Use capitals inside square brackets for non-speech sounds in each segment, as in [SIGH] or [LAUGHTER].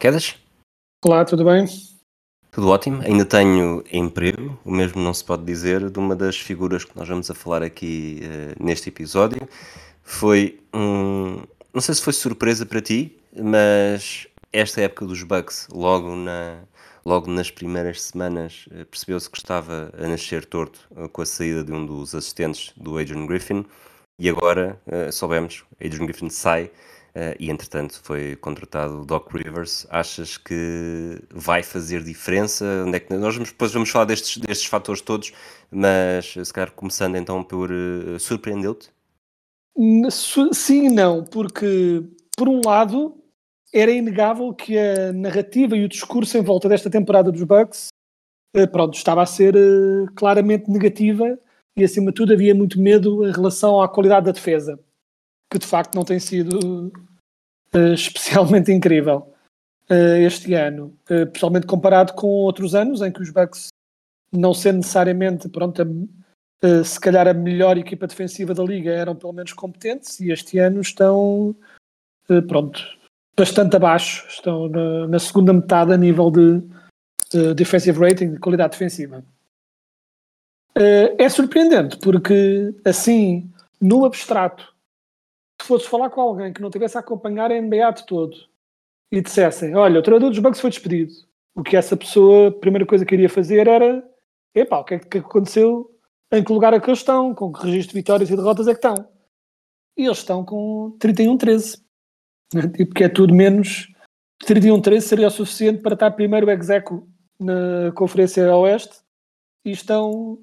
Quedas. Olá, tudo bem? Tudo ótimo. Ainda tenho emprego, o mesmo não se pode dizer de uma das figuras que nós vamos a falar aqui eh, neste episódio. Foi um. Não sei se foi surpresa para ti, mas esta época dos Bucks, logo, na, logo nas primeiras semanas, eh, percebeu-se que estava a nascer torto eh, com a saída de um dos assistentes do Adrian Griffin. E agora eh, soubemos, Adrian Griffin sai eh, e entretanto foi contratado o Doc Rivers. Achas que vai fazer diferença? Onde é que nós vamos, depois vamos falar destes, destes fatores todos, mas se calhar começando então por eh, surpreendeu-te? Sim não, porque por um lado era inegável que a narrativa e o discurso em volta desta temporada dos Bucks eh, pronto, estava a ser claramente negativa e acima de tudo havia muito medo em relação à qualidade da defesa, que de facto não tem sido eh, especialmente [LAUGHS] incrível eh, este ano, eh, principalmente comparado com outros anos em que os Bucks não sendo necessariamente pronto, a, Uh, se calhar a melhor equipa defensiva da liga eram pelo menos competentes e este ano estão uh, pronto bastante abaixo. Estão na, na segunda metade a nível de uh, defensive rating de qualidade defensiva. Uh, é surpreendente porque assim no abstrato se fosses falar com alguém que não tivesse a acompanhar a NBA de todo e dissessem olha o treinador dos Bucks foi despedido o que essa pessoa a primeira coisa que iria fazer era epá, o que é que aconteceu em que lugar é que eles estão, com que registro de vitórias e derrotas é que estão. E eles estão com 31-13. né? [LAUGHS] Tipo que é tudo menos. 31-13 seria o suficiente para estar primeiro execo na Conferência Oeste e estão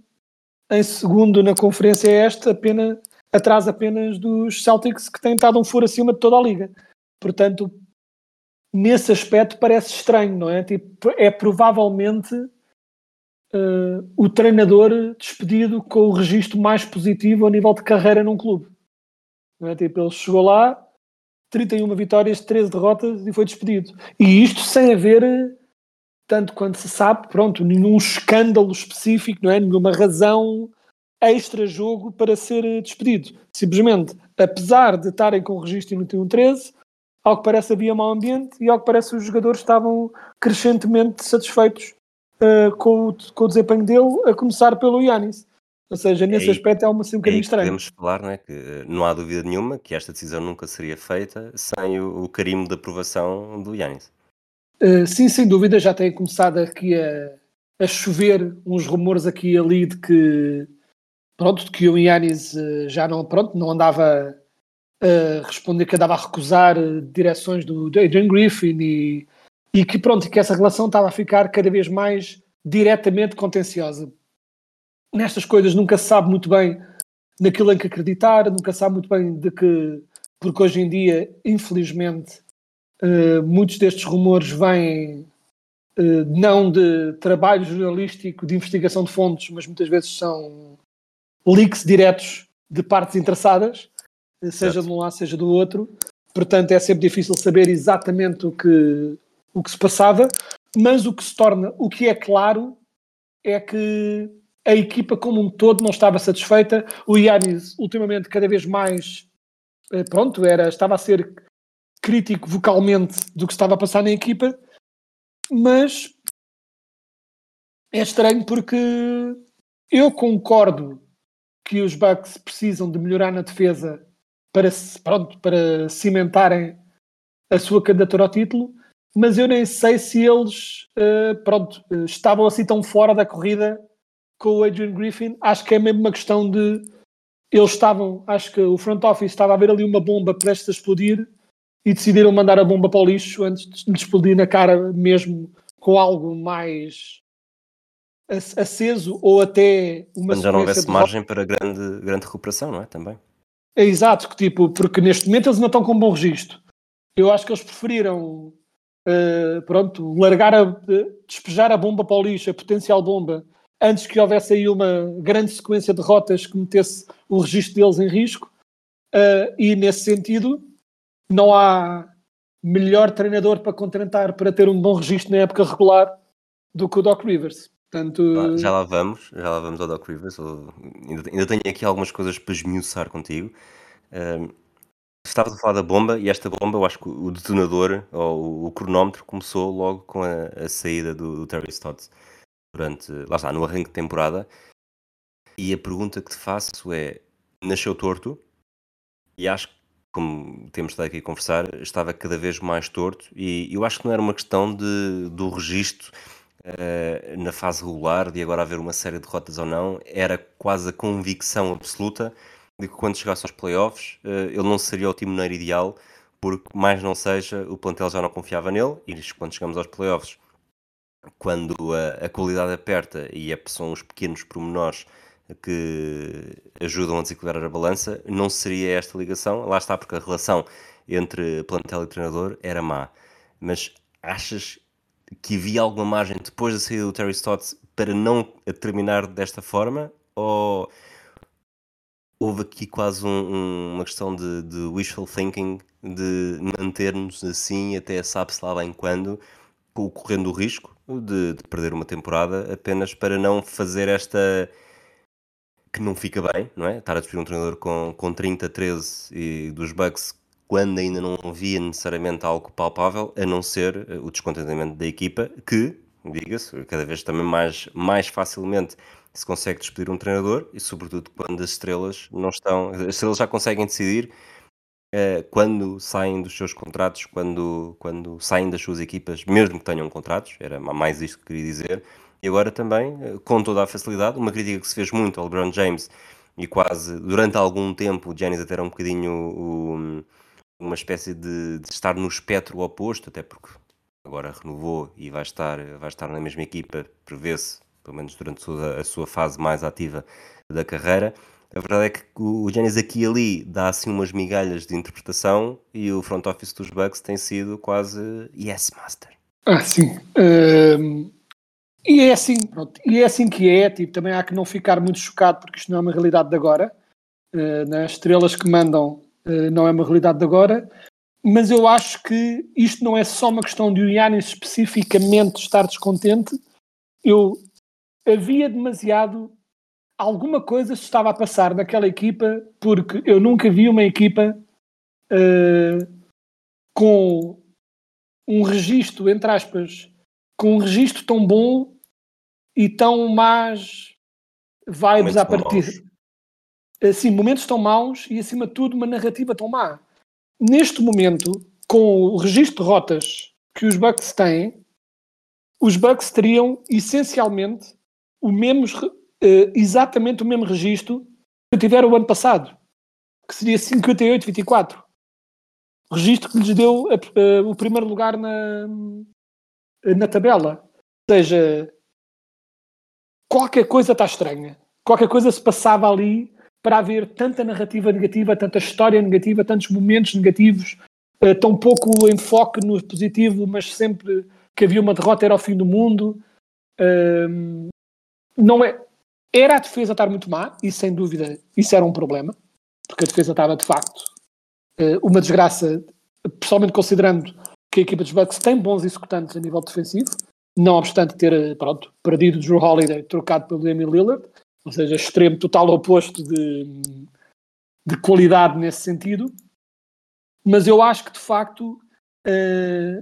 em segundo na Conferência Este, apenas, atrás apenas dos Celtics, que têm estado um furo acima de toda a liga. Portanto, nesse aspecto parece estranho, não é? Tipo, é provavelmente uh, o treinador despedido com o registro mais positivo a nível de carreira num clube. Não é? tipo, ele chegou lá, 31 vitórias, 13 derrotas e foi despedido. E isto sem haver, tanto quanto se sabe, pronto, nenhum escândalo específico, não é? nenhuma razão extra-jogo para ser despedido. Simplesmente, apesar de estarem com o registro em 91-13, ao que parece havia mau ambiente e ao que parece os jogadores estavam crescentemente satisfeitos uh, com, o, com, o, desempenho dele, a começar pelo Yannis. Ou seja, nesse aí, aspecto é uma, assim, um bocadinho estranho. Podemos falar não, é, que não há dúvida nenhuma que esta decisão nunca seria feita sem o, o carimbo de aprovação do Yannis. Uh, sim, sem dúvida, já tem começado aqui a, a, chover uns rumores aqui e ali de que pronto, que o Yannis uh, já não, pronto, não andava a responder, que andava a recusar uh, direções do, Adrian Griffin e e que pronto, que essa relação estava a ficar cada vez mais diretamente contenciosa. Nestas coisas nunca se sabe muito bem naquilo em que acreditar, nunca se sabe muito bem de que, porque hoje em dia, infelizmente, uh, muitos destes rumores vêm não de trabalho jornalístico, de investigação de fontes, mas muitas vezes são leaks diretos de partes interessadas, seja certo. de um lado, seja do outro. Portanto, é sempre difícil saber exatamente o que, o que se passava, mas o que se torna, o que é claro é que a equipa como um todo não estava satisfeita. O Yannis, ultimamente, cada vez mais, pronto, era, estava a ser crítico vocalmente do que estava a passar na equipa, mas é estranho porque eu concordo que os Bucks precisam de melhorar na defesa para, pronto, para cimentarem a sua candidatura ao título, mas eu nem sei se eles uh, pronto, uh, estavam assim tão fora da corrida com o Adrian Griffin. Acho que é mesmo uma questão de eles estavam, acho que o front office estava a ver ali uma bomba prestes a explodir e decidiram mandar a bomba para o lixo antes de explodir na cara mesmo com algo mais aceso ou até uma Quando já não houvesse margem para grande, grande recuperação, não é? Também. É exato, que tipo, porque neste momento eles ainda estão com bom registro. Eu acho que eles preferiram eh, pronto, largar a, eh, despejar a bomba para o lixo, a potencial bomba, antes que houvesse aí uma grande sequência de rotas que metesse o registro deles em risco. Eh, e nesse sentido, não há melhor treinador para contratar para ter um bom registro na época regular do que o Doc Rivers. Portanto, Já lá vamos, já lá vamos ao Doc Rivers. ainda, tenho aqui algumas coisas para esmiuçar contigo. Ahm, estavas a falar da bomba e esta bomba, eu acho que o detonador ou o cronómetro começou logo com a, a saída do, do Terry Stotts durante, lá está, no arranque de temporada. E a pergunta que te faço é: nasceu torto? E acho que, como temos estado aqui a conversar, estava cada vez mais torto. E eu acho que não era uma questão de, do registro eh, na fase regular, de agora haver uma série de derrotas ou não, era quase a convicção absoluta de que quando chegasse aos playoffs eh, ele não seria o timoneiro ideal, porque mais não seja, o plantel já não confiava nele, e quando chegamos aos playoffs, quando a, a qualidade aperta e é, são os pequenos pormenores que ajudam a desequilibrar a balança, não seria esta ligação, lá está, porque a relação entre plantel e treinador era má. Mas achas que havia alguma margem depois da saída do Terry Stotts para não terminar desta forma? Ou houve aqui quase um- um- uma questão de, de wishful thinking, de manter-nos assim até sabe-se lá bem quando, co- correndo o risco de, de perder uma temporada apenas para não fazer esta que não fica bem, não é? Estar a despedir um treinador com, com 30, 13 e dos Bucks quando ainda não havia necessariamente algo palpável, a não ser eh, o descontentamento da equipa, que, diga-se, cada vez também mais, mais facilmente se consegue despedir um treinador e sobretudo quando as estrelas não estão, as estrelas já conseguem decidir eh, quando saem dos seus contratos, quando, quando saem das suas equipas, mesmo que tenham contratos, era mais isto que queria dizer, e agora também, eh, com toda a facilidade, uma crítica que se fez muito ao LeBron James e quase durante algum tempo o Giannis até era um bocadinho o- uma espécie de, de estar no espectro oposto, até porque agora renovou e vai estar, vai estar na mesma equipa, prevê-se, pelo menos durante toda a sua fase mais ativa da carreira. A verdade é que o Giannis aqui e ali dá assim umas migalhas de interpretação e o front office dos Bucks tem sido quase yes master. Ah, sim. Ahm, e é assim, pronto, e é assim que é, tipo, também há que não ficar muito chocado porque isto não é uma realidade de agora. Uh, né? As estrelas que mandam não é uma realidade de agora, mas eu acho que isto não é só uma questão de o Yannis especificamente estar descontente. Eu havia demasiado alguma coisa se estava a passar naquela equipa, porque eu nunca vi uma equipa uh, com um registro, entre aspas, com um registro tão bom e tão más vibes Momentos à partida. Assim, momentos tão maus e, acima de tudo, uma narrativa tão má. Neste momento, com o registro de rotas que os Bucks têm, os Bucks teriam essencialmente o mesmo, eh, exatamente o mesmo registro que tiveram o ano passado, que seria 58-24 registro que lhes deu a- a- o primeiro lugar na, na tabela. Ou seja, qualquer coisa está estranha. Qualquer coisa se passava ali para haver tanta narrativa negativa, tanta história negativa, tantos momentos negativos, eh, tão pouco enfoque no positivo, mas sempre que havia uma derrota era o fim do mundo. Ahm, não é, era a defesa estar muito má, e sem dúvida isso era um problema, porque a defesa estava de facto eh, uma desgraça, pessoalmente considerando que a equipa dos Bucks tem bons executantes a nível defensivo, não obstante ter eh, pronto, perdido o Drew Holiday trocado pelo Damian Lillard, ou seja, extremo total oposto de, de qualidade nesse sentido. Mas eu acho que de facto eh,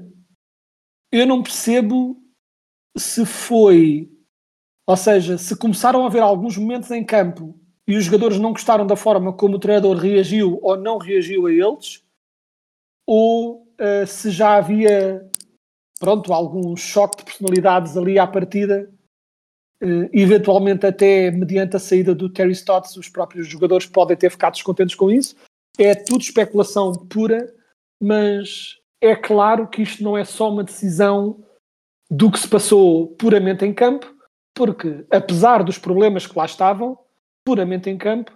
eu não percebo se foi, ou seja, se começaram a haver alguns momentos em campo e os jogadores não gostaram da forma como o treinador reagiu ou não reagiu a eles, ou eh, se já havia pronto, algum choque de personalidades ali à partida, eventualmente até mediante a saída do Terry Stotts, os próprios jogadores podem ter ficado descontentes com isso. É tudo especulação pura, mas é claro que isto não é só uma decisão do que se passou puramente em campo, Porque, apesar dos problemas que lá estavam, puramente em campo,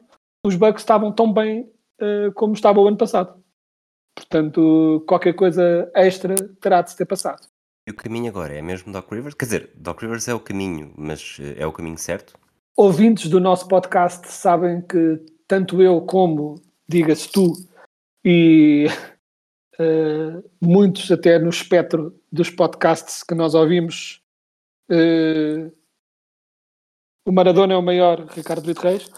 os Bucks estavam tão bem uh, como estava o ano passado. Portanto, qualquer coisa extra terá de se ter passado. E o caminho agora é mesmo Doc Rivers? Quer dizer, Doc Rivers é o caminho, mas é o caminho certo? Ouvintes do nosso podcast sabem que tanto eu como, diga-se tu, e uh, [LAUGHS] muitos até no espectro dos podcasts que nós ouvimos, uh, o Maradona é o maior, Ricardo Brito Reis,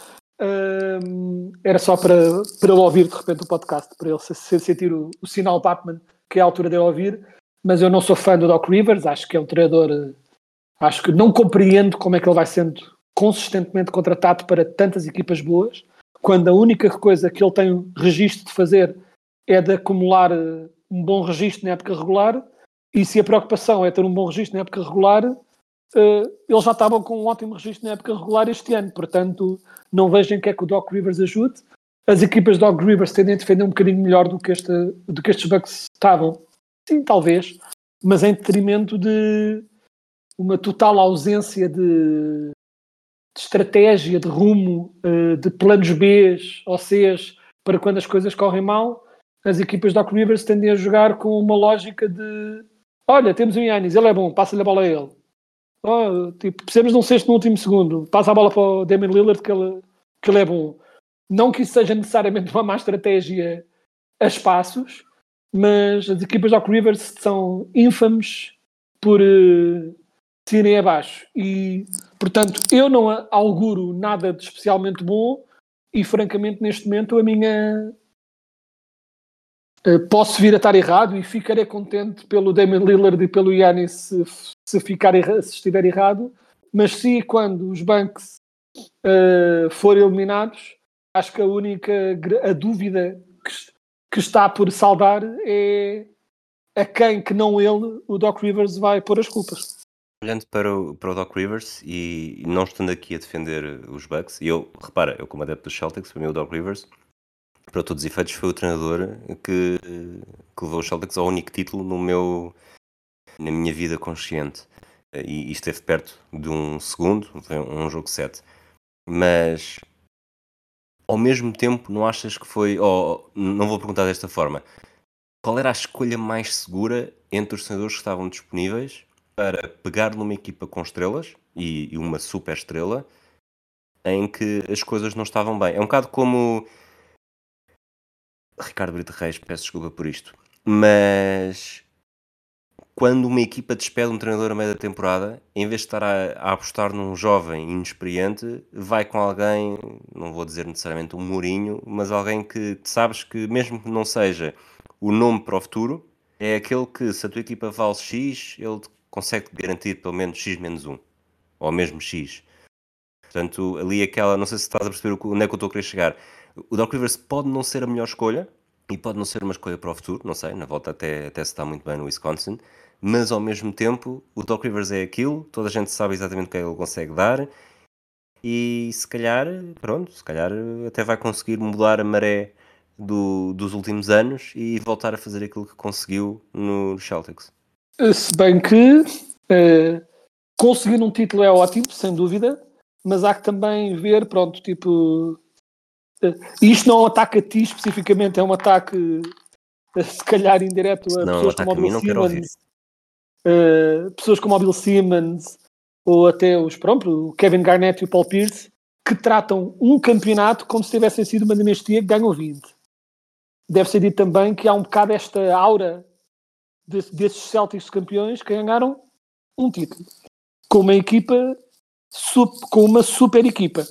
era só para, para ele ouvir de repente o podcast, para ele sentir o, o sinal Batman, que é a altura dele ouvir, mas eu não sou fã do Doc Rivers, acho que é um treinador, acho que não compreendo como é que ele vai sendo consistentemente contratado para tantas equipas boas, quando a única coisa que ele tem registro de fazer é de acumular eh, um bom registro na época regular, e se a preocupação é ter um bom registro na época regular, uh, eles já estavam com um ótimo registro na época regular este ano, portanto não vejo em que é que o Doc Rivers ajude. As equipas do Doc Rivers tendem a defender um bocadinho melhor do que, esta, do que estes Bucks estavam. Sim, talvez, mas em detrimento de uma total ausência de, de estratégia, de rumo, uh, de planos B ou C para quando as coisas correm mal as equipas Doc Rivers tendem a jogar com uma lógica de olha, temos um Yannis, ele é bom, passa-lhe a bola a ele. Oh, tipo, precisamos de um sexto no último segundo, passa a bola para o Damian Lillard que ele, que ele é bom. Não que isso seja necessariamente uma má estratégia a espaços, mas as equipas do Doc Rivers são infames por uh, se irem abaixo. E, portanto, eu não auguro nada de especialmente bom e, francamente, neste momento, a minha eh, posso vir a estar errado e ficarei contente pelo Damian Lillard e pelo Yannis se, se, ficar se estiver errado, mas se quando os Bucks uh, forem eliminados, acho que a única a dúvida que, que, está por saldar é a quem que não ele, o Doc Rivers, vai pôr as culpas. Olhando para o, para o Doc Rivers e não estando aqui a defender os Bucks, e eu, repara, eu como adepto dos Celtics, para mim o Doc Rivers para todos os efeitos, foi o treinador que, que levou os Celtics ao único título no meu, na minha vida consciente. E, e esteve perto de um segundo, um jogo 7. Mas ao mesmo tempo, não achas que foi. Não vou perguntar desta forma. Qual era a escolha mais segura entre os treinadores que estavam disponíveis para pegar numa equipa com estrelas e, e uma super estrela em que as coisas não estavam bem? É um bocado como Ricardo Brito Reis, peço desculpa por isto, mas quando uma equipa despede um treinador a meio da temporada, em vez de estar a, a, apostar num jovem inexperiente, vai com alguém, não vou dizer necessariamente um Mourinho, mas alguém que sabes que, mesmo que não seja o nome para o futuro, é aquele que, se a tua equipa vale X, ele consegue garantir pelo menos X menos 1, ou mesmo X. Portanto, ali aquela, não sei se estás a perceber onde é que eu estou a querer chegar o Doc Rivers pode não ser a melhor escolha e pode não ser uma escolha para o futuro, não sei, na volta até, até se está muito bem no Wisconsin, mas ao mesmo tempo o Doc Rivers é aquilo, toda a gente sabe exatamente o que é ele consegue dar e se calhar, pronto, se calhar até vai conseguir mudar a maré do, dos últimos anos e voltar a fazer aquilo que conseguiu no Celtics. Se bem que uh, conseguir um título é ótimo, sem dúvida, mas há que também ver, pronto, tipo, isto não é um ataque a ti especificamente, é um ataque se calhar indireto a não, pessoas como o Bill Simmons, uh, pessoas como o Bill Simmons ou até os pronto, o Kevin Garnett e o Paul Pierce que tratam um campeonato como se tivessem sido uma dinastia que ganham 20. Deve ser dito também que há um bocado esta aura de, desses Celtics campeões que ganharam um título com uma equipa com uma super equipa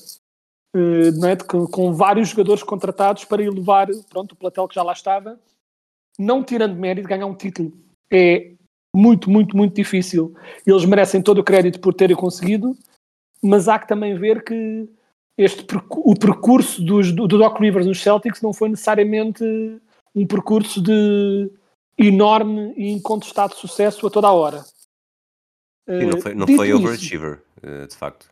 uh, é? com, com, vários jogadores contratados para elevar pronto, o platel que já lá estava, não tirando mérito, ganhar um título é muito, muito, muito difícil. Eles merecem todo o crédito por terem conseguido, mas há que também ver que este, o percurso dos, do, do Doc Rivers nos Celtics não foi necessariamente um percurso de enorme e incontestado sucesso a toda a hora. E não foi, não foi overachiever, eh, de facto.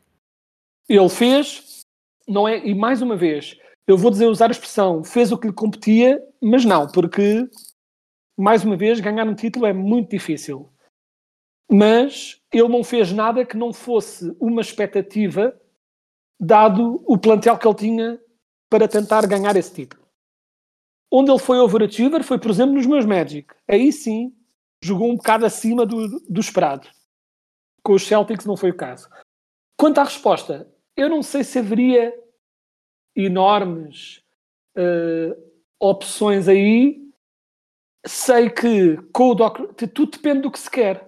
Ele fez, não é, e mais uma vez, eu vou dizer usar a expressão fez o que lhe competia, mas não, porque mais uma vez ganhar um título é muito difícil. mas ele não fez nada que não fosse uma expectativa, dado o plantel que ele tinha para tentar ganhar esse título. Onde ele foi overachiever foi, por exemplo, nos meus Magic. Aí sim, jogou um bocado acima do, do esperado. Com os Celtics não foi o caso. Quanto à resposta, eu não sei se haveria enormes uh, opções aí. Sei que com o Doc, tudo depende do que se quer.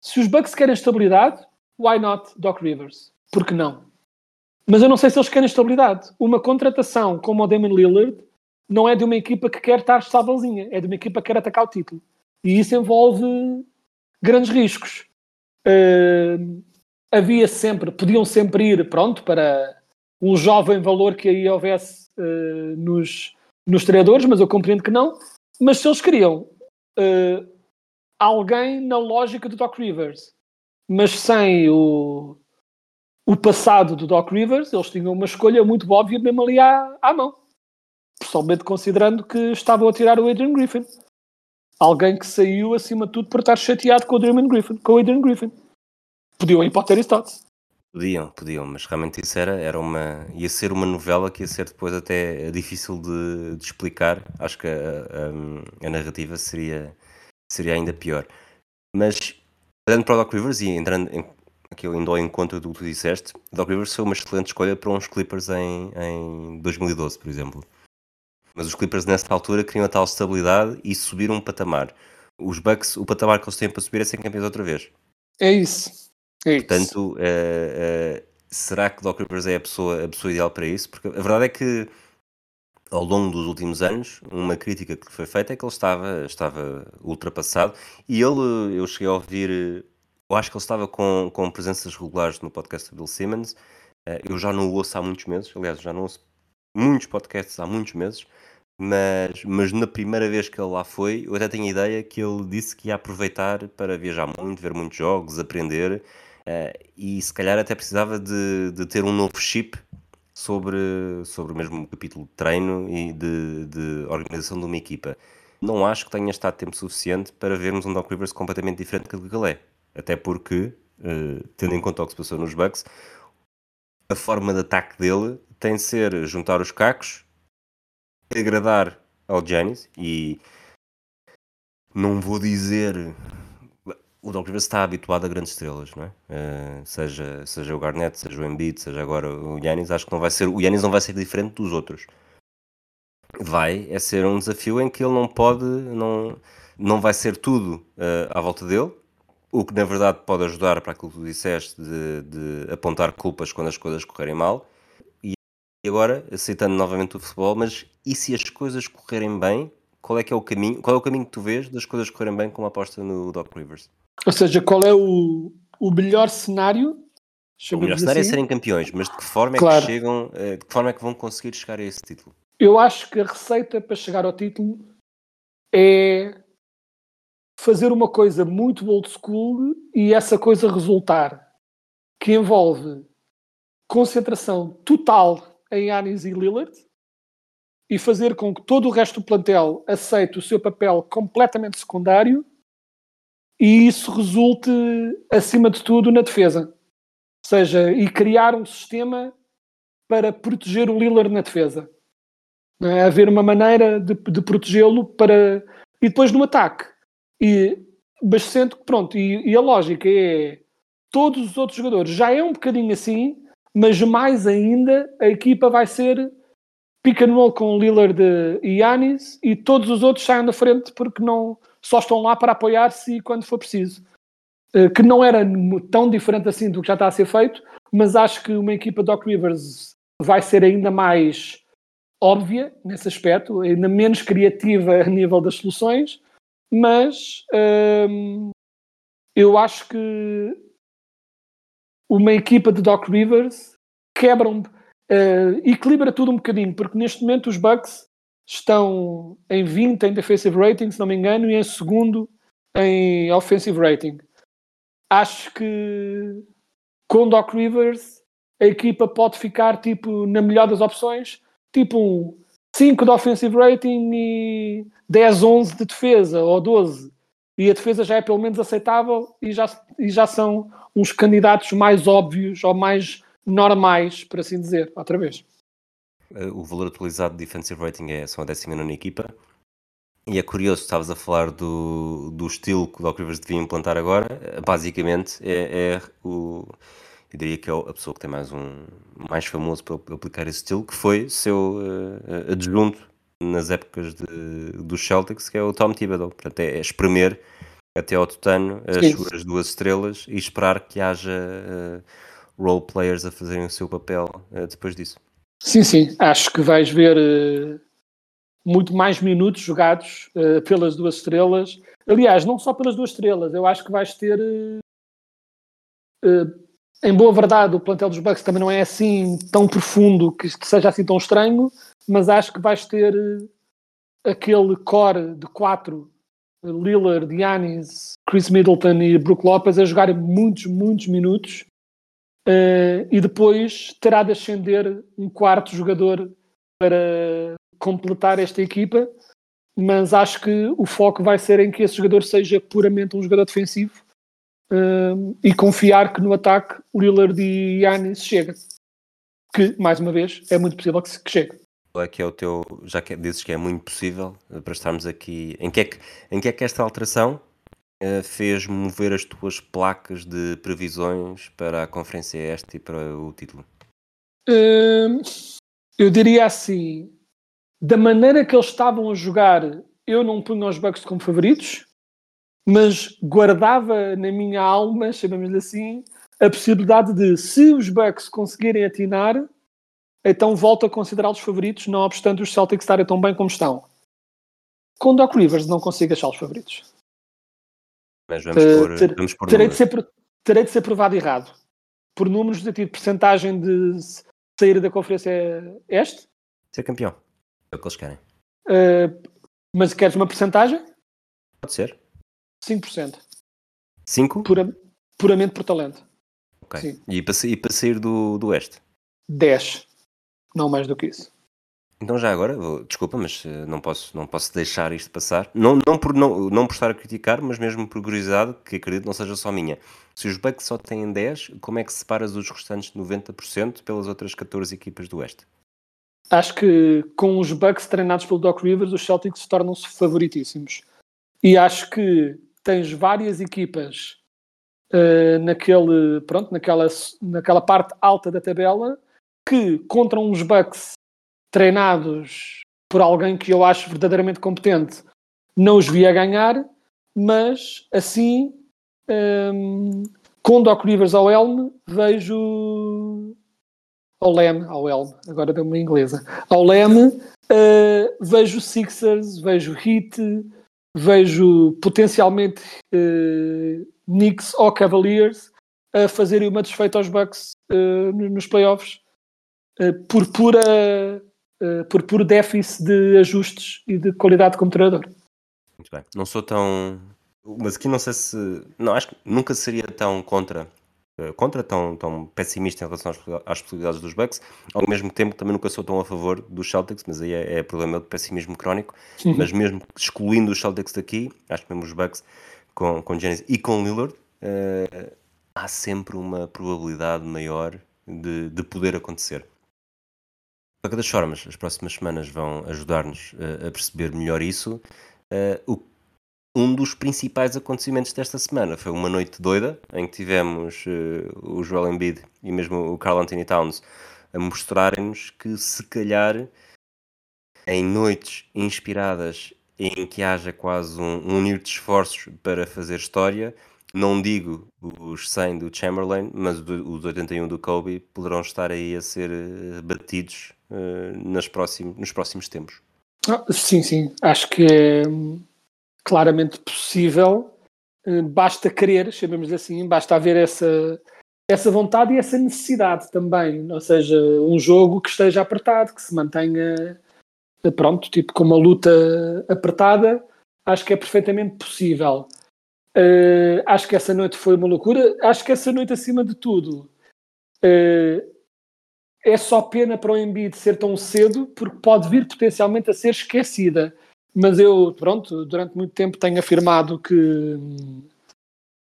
Se os Bucks querem estabilidade, why not Doc Rivers? Por que não? Mas eu não sei se eles querem estabilidade. Uma contratação como o Damon Lillard não é de uma equipa que quer estar estávelzinha, é de uma equipa que quer atacar o título. E isso envolve grandes riscos. Uh, havia sempre, podiam sempre ir, pronto, para um jovem valor que aí houvesse uh, nos, nos treinadores, mas eu compreendo que não. Mas se eles queriam uh, alguém na lógica do Doc Rivers, mas sem o, o passado do Doc Rivers, eles tinham uma escolha muito óbvia mesmo ali à, à mão. Pessoalmente considerando que estavam a tirar o Adrian Griffin. Alguém que saiu, acima de tudo, por estar chateado com o Adrian Griffin. Com o Adrian Griffin. Podiam ir para o Terry Stotts. Podiam, podiam, mas realmente isso era, era uma. ia ser uma novela que ia ser depois até difícil de, de explicar. Acho que a, a, a, narrativa seria, seria ainda pior. Mas, olhando para o Doc Rivers e entrando em, aqui indo ao encontro do que tu disseste, Doc Rivers foi uma excelente escolha para uns Clippers em, em 2012, por exemplo. Mas os Clippers nessa altura queriam a tal estabilidade e subiram um patamar. Os Bucks, o patamar que eles têm para subir é ser campeões outra vez. É isso. Portanto, uh, uh, será que Doc Rivers é a pessoa, a pessoa ideal para isso? Porque a verdade é que ao longo dos últimos anos, uma crítica que foi feita é que ele estava, estava ultrapassado. E ele, eu cheguei a ouvir, eu acho que ele estava com, com presenças regulares no podcast do Bill Simmons, eu já não o ouço há muitos meses, aliás, já não ouço muitos podcasts há muitos meses, mas, mas na primeira vez que ele lá foi, eu até tenho a ideia que ele disse que ia aproveitar para viajar muito, ver muitos jogos, aprender, uh, e se calhar até precisava de, de ter um novo chip sobre, sobre o mesmo capítulo de treino e de, de organização de uma equipa. Não acho que tenha estado tempo suficiente para vermos um Doc Rivers completamente diferente do que ele é. Até porque, uh, tendo em conta o que se passou nos Bucks, a forma de ataque dele tem de ser juntar os cacos, agradar ao Giannis e não vou dizer o Rivers está habituado a grandes estrelas, não é? Uh, seja, seja o Garnett, seja o Embiid, seja agora o Yannis, acho que não vai ser, o Yannis não vai ser diferente dos outros. Vai é ser um desafio em que ele não pode, não, não vai ser tudo uh, à volta dele, o que na verdade pode ajudar para aquilo que tu disseste de, de apontar culpas quando as coisas correrem mal, e agora, aceitando novamente o futebol, mas e se as coisas correrem bem, qual é que é o caminho? Qual é o caminho que tu vês das coisas correrem bem com uma aposta no Doc Rivers? Ou seja, qual é o, o melhor cenário? O melhor cenário é assim? é serem campeões, mas de que forma é claro. que chegam, eh, de que forma é que vão conseguir chegar a esse título? Eu acho que a receita para chegar ao título é fazer uma coisa muito old school e essa coisa resultar, que envolve concentração total em Anis e Lillard e fazer com que todo o resto do plantel aceite o seu papel completamente secundário e isso resulte, acima de tudo, na defesa. Ou seja, e criar um sistema para proteger o Lillard na defesa. É? Haver uma maneira de, de protegê-lo para... E depois no ataque. E bastante, pronto, e, e a lógica é todos os outros jogadores já é um bocadinho assim, mas mais ainda a equipa vai ser pick and roll com Lillard e Yanis e todos os outros saem da frente porque não só estão lá para apoiar-se quando for preciso. Eh, que não era tão diferente assim do que já está a ser feito, mas acho que uma equipa Doc Rivers vai ser ainda mais óbvia nesse aspecto, ainda menos criativa a nível das soluções, mas hum, eu acho que uma equipa de Doc Rivers quebra um, uh, equilibra tudo um bocadinho, porque neste momento os Bucks estão em 20 em defensive rating, se não me engano, e em segundo em offensive rating. Acho que com Doc Rivers a equipa pode ficar tipo na melhor das opções, tipo um 5 de offensive rating e 10, 11 de defesa ou 12. e a defesa já é pelo menos aceitável e já, e já são uns candidatos mais óbvios ou mais normais, por assim dizer, outra vez. O valor atualizado de defensive rating é só a 19 equipa. E é curioso, estavas a falar do, do estilo que o Doc Rivers devia implantar agora. Basicamente, é, é o, eu diria que é a pessoa que tem mais um mais famoso por aplicar esse estilo, que foi seu uh, adjunto nas épocas de, dos Celtics, que é o Tom Thibodeau. Portanto, é, é espremer até ao tutano as suas duas estrelas e esperar que haja uh, role players a fazerem o seu papel uh, depois disso. Sim, sim. Acho que vais ver uh, muito mais minutos jogados uh, pelas duas estrelas. Aliás, não só pelas duas estrelas. Eu acho que vais ter. Uh, em boa verdade, o plantel dos Bucks também não é assim tão profundo que seja assim tão estranho, mas acho que vais ter aquele core de quatro Lillard, Giannis, Chris Middleton e Brook Lopez a jogar muitos, muitos minutos Uh, e depois terá de ascender um quarto jogador para completar esta equipa, mas acho que o foco vai ser em que esse jogador seja puramente um jogador defensivo uh, e confiar que no ataque o Lillard e Yannis chega. Que, mais uma vez, é muito possível que, que chegue. É que é o teu, já que dizes que é muito possível, para estarmos aqui, em que é que, em que, é que esta alteração eh, fez mover as tuas placas de previsões para a Conferência Este e para o título? Hum, eu diria assim: da maneira que eles estavam a jogar, eu não punho os Bucks como favoritos, mas guardava na minha alma, chamamos-lhe assim, a possibilidade de, se os Bucks conseguirem atinar, então volto a considerá-los favoritos, não obstante os Celtics estarem tão bem como estão. Com Doc Rivers não consigo achá-los favoritos. Mas vamos pôr, ter, vamos pôr terei, de ser, terei de ser provado errado. Por números de tipo percentagem de sair da conferência este? Ser campeão. É o que eles querem. Uh, mas queres uma percentagem? Pode ser. 5%. 5? Pura, puramente por talento. Ok. E para, e para sair do, do Oeste? 10. Não mais do que isso. Então já agora, vou, desculpa, mas uh, não posso, não posso deixar isto passar. Não, não, por, não, não por estar a criticar, mas mesmo por curiosidade, que acredito não seja só minha. Se os Bucks só têm 10, como é que separas os restantes 90% pelas outras 14 equipas do Oeste? Acho que com os Bucks treinados pelo Doc Rivers, os Celtics tornam-se favoritíssimos. E acho que tens várias equipas uh, naquele, pronto, naquela, naquela parte alta da tabela que contra uns Bucks treinados por alguém que eu acho verdadeiramente competente, não os vi a ganhar, mas assim, um, com Doc Rivers ao Elm, vejo ao Leme, ao Elm, agora deu uma inglesa, ao Leme, uh, vejo Sixers, vejo Heat, vejo potencialmente uh, Knicks ou Cavaliers a fazerem uma desfeita aos Bucks uh, nos playoffs uh, por pura por puro déficit de ajustes e de qualidade como treinador. Muito bem. Não sou tão. Mas aqui não sei se. Não, acho que nunca seria tão contra. Uh, contra, tão, tão pessimista em relação às, possibilidades dos Bucks, ao mesmo tempo também nunca sou tão a favor dos Celtics, mas aí é, é problema de pessimismo crónico. Uhum. Mas mesmo excluindo os Celtics daqui, acho que mesmo os Bucks com, com Giannis e com Lillard, uh, há sempre uma probabilidade maior de, de poder acontecer. Qualquer das formas, as próximas semanas vão ajudar-nos uh, a perceber melhor isso. O, um dos principais acontecimentos desta semana foi uma noite doida, em que tivemos uh, o Joel Embiid e mesmo o Carl Anthony Towns a mostrarem-nos que se calhar em noites inspiradas em que haja quase um, unir de esforços para fazer história, não digo os 100 do Chamberlain, mas os 81 do Kobe poderão estar aí a ser batidos nas próximos, nos próximos tempos. Ah, sim, sim. Acho que é hum, claramente possível. Uh, basta querer, chamemos assim, basta haver essa, essa vontade e essa necessidade também. Ou seja, um jogo que esteja apertado, que se mantenha, eh, pronto, tipo com uma luta apertada, acho que é perfeitamente possível. Uh, acho que essa noite foi uma loucura. Acho que essa noite, acima de tudo, é só pena para o Embiid ser tão cedo, porque pode vir potencialmente a ser esquecida. mas eu, pronto, durante muito tempo tenho afirmado que,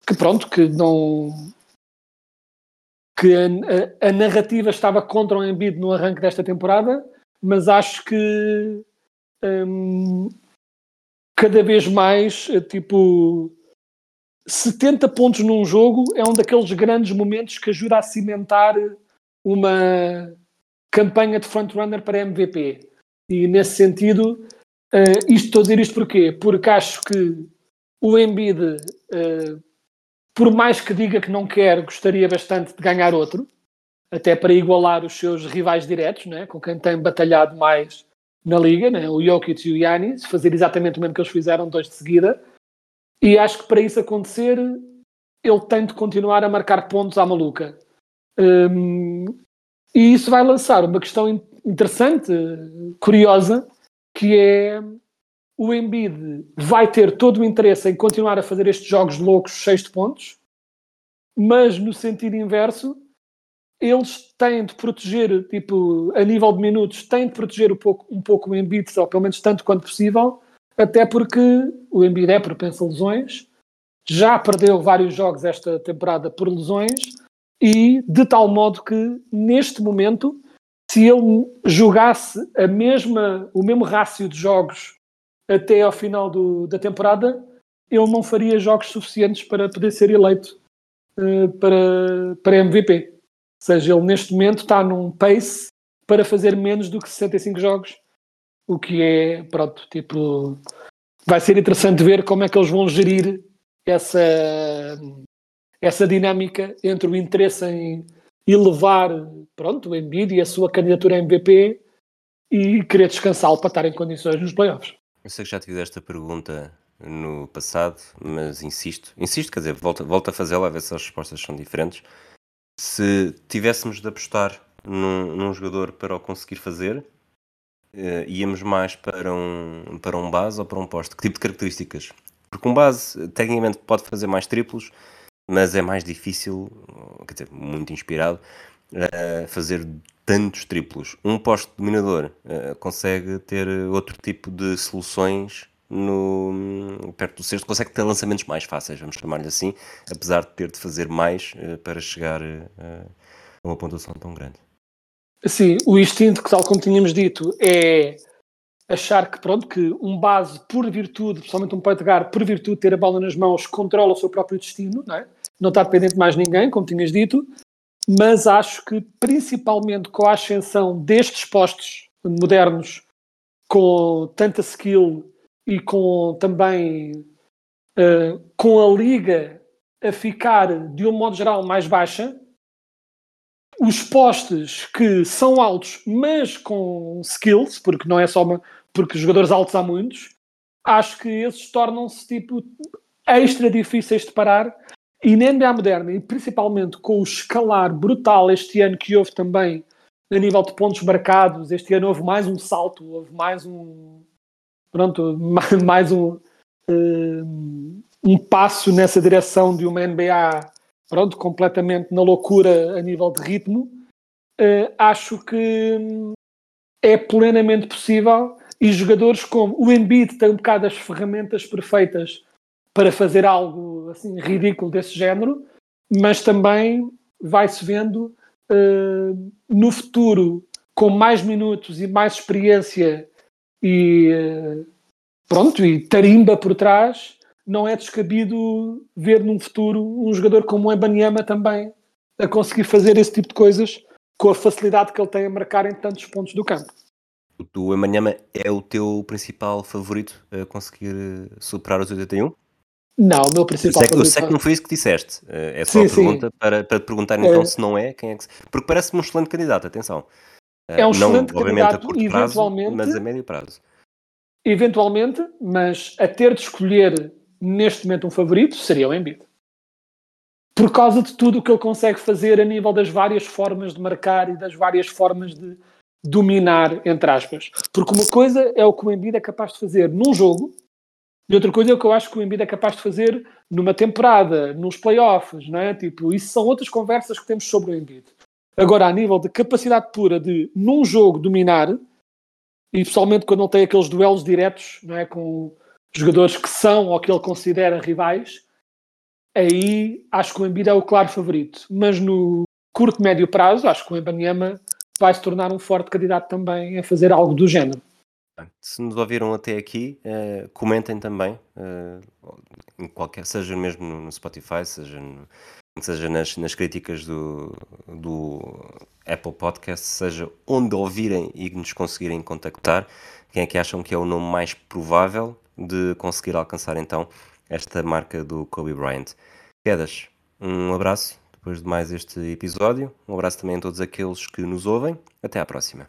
que pronto, que não que a, a, a narrativa estava contra o Embiid no arranque desta temporada, mas acho que hum, cada vez mais, eh, tipo, 70 pontos num jogo é um daqueles grandes momentos que ajuda a cimentar uma campanha de frontrunner para MVP. E nesse sentido, uh, isto estou a dizer isto porquê? Porque acho que o Embiid, uh, por mais que diga que não quer, gostaria bastante de ganhar outro, até para igualar os seus rivais diretos, né, com quem tem batalhado mais na liga, né, o Jokic e o Yannis, fazer exatamente o mesmo que eles fizeram, dois de seguida. E acho que para isso acontecer, ele tem de continuar a marcar pontos à maluca. Um, e isso vai lançar uma questão interessante, curiosa, que é o Embiid vai ter todo o interesse em continuar a fazer estes jogos loucos cheios de pontos, mas no sentido inverso, eles têm de proteger, tipo, a nível de minutos, têm de proteger um pouco, um pouco o Embiid, ou pelo menos tanto quanto possível, até porque o Embiid é propenso a lesões, já perdeu vários jogos esta temporada por lesões, e de tal modo que, neste momento, se ele jogasse a mesma, o mesmo rácio de jogos até ao final do, da temporada, ele não faria jogos suficientes para poder ser eleito uh, para, para MVP. Ou seja, ele neste momento está num pace para fazer menos do que 65 jogos, o que é, pronto, tipo, vai ser interessante ver como é que eles vão gerir essa, essa dinâmica entre o interesse em elevar pronto, o Embiid e a sua candidatura a MVP e querer descansá-lo para estar em condições nos playoffs. Eu sei que já te fiz esta pergunta no passado, mas insisto, insisto, quer dizer, volta, volta a fazê-la a ver se as respostas são diferentes. Se tivéssemos de apostar num, num jogador para o conseguir fazer, uh, íamos mais para um, para um base ou para um poste? Que tipo de características? Porque um base, tecnicamente, pode fazer mais triplos, mas é mais difícil, quer dizer, muito inspirado, uh, fazer tantos triplos. Um poste dominador uh, consegue ter outro tipo de soluções no, perto do sexto, consegue ter lançamentos mais fáceis, vamos chamar-lhe assim, apesar de ter de fazer mais uh, para chegar a uma pontuação tão grande. Sim, o instinto que, tal como tínhamos dito, é achar que, pronto, que um base, por virtude, principalmente um point guard, por virtude de ter a bola nas mãos, controla o seu próprio destino, não, é? Não está dependente de mais ninguém, como tinhas dito, mas acho que principalmente com a ascensão destes postos modernos, com tanta skill e com também uh, com a liga a ficar de um modo geral mais baixa, os postes que são altos, mas com skills, porque não é só uma, porque jogadores altos há muitos, acho que esses tornam-se tipo extra difíceis de parar e na NBA moderna, e principalmente com o escalar brutal este ano que houve também a nível de pontos marcados, este ano houve mais um salto, houve mais um pronto, [LAUGHS] mais um, eh, um passo nessa direção de uma NBA pronto, completamente na loucura a nível de ritmo, uh, acho que é plenamente possível e jogadores como o Embiid tem um bocado as ferramentas perfeitas para fazer algo assim ridículo desse género, mas também vai-se vendo uh, no futuro com mais minutos e mais experiência e uh, pronto, e tarimba por trás, não é descabido ver num futuro um jogador como o Embanyama também a conseguir fazer esse tipo de coisas com a facilidade que ele tem a marcar em tantos pontos do campo. O Embanyama é o teu principal favorito a conseguir eh, superar os 81? Não, o meu principal eu sei, favorito. Eu sei que não foi isso que disseste. Eh, é só sim, a pergunta para, para te perguntar então é... se não é, quem é que... Porque parece-me um excelente candidato, atenção. É um não, excelente obviamente candidato, a curto eventualmente, prazo, mas a médio prazo. Eventualmente, mas a ter de escolher neste momento um favorito seria o Embiid. Por causa de tudo o que ele consegue fazer a nível das várias formas de marcar e das várias formas de dominar, entre aspas. Porque uma coisa é o que o Embiid é capaz de fazer num jogo e outra coisa é o que eu acho que o Embiid é capaz de fazer numa temporada, nos playoffs, não é? Tipo, isso são outras conversas que temos sobre o Embiid. Agora, a nível de capacidade pura de, num jogo, dominar, e pessoalmente quando ele tem aqueles duelos diretos não é, com jogadores que são ou que ele considera rivais, aí acho que o Embiid é o claro favorito. Mas no curto, médio prazo, acho que o Embanyama vai se tornar um forte candidato também a fazer algo do género. Se nos ouviram até aqui, eh, comentem também, eh, em qualquer, seja mesmo no Spotify, seja, no- seja nas, nas críticas do, do Apple Podcast, seja onde ouvirem e nos conseguirem contactar, quem é que acham que é o nome mais provável de conseguir alcançar então esta marca do Kobe Bryant. Quedas, um abraço depois de mais este episódio, um abraço também a todos aqueles que nos ouvem, até à próxima.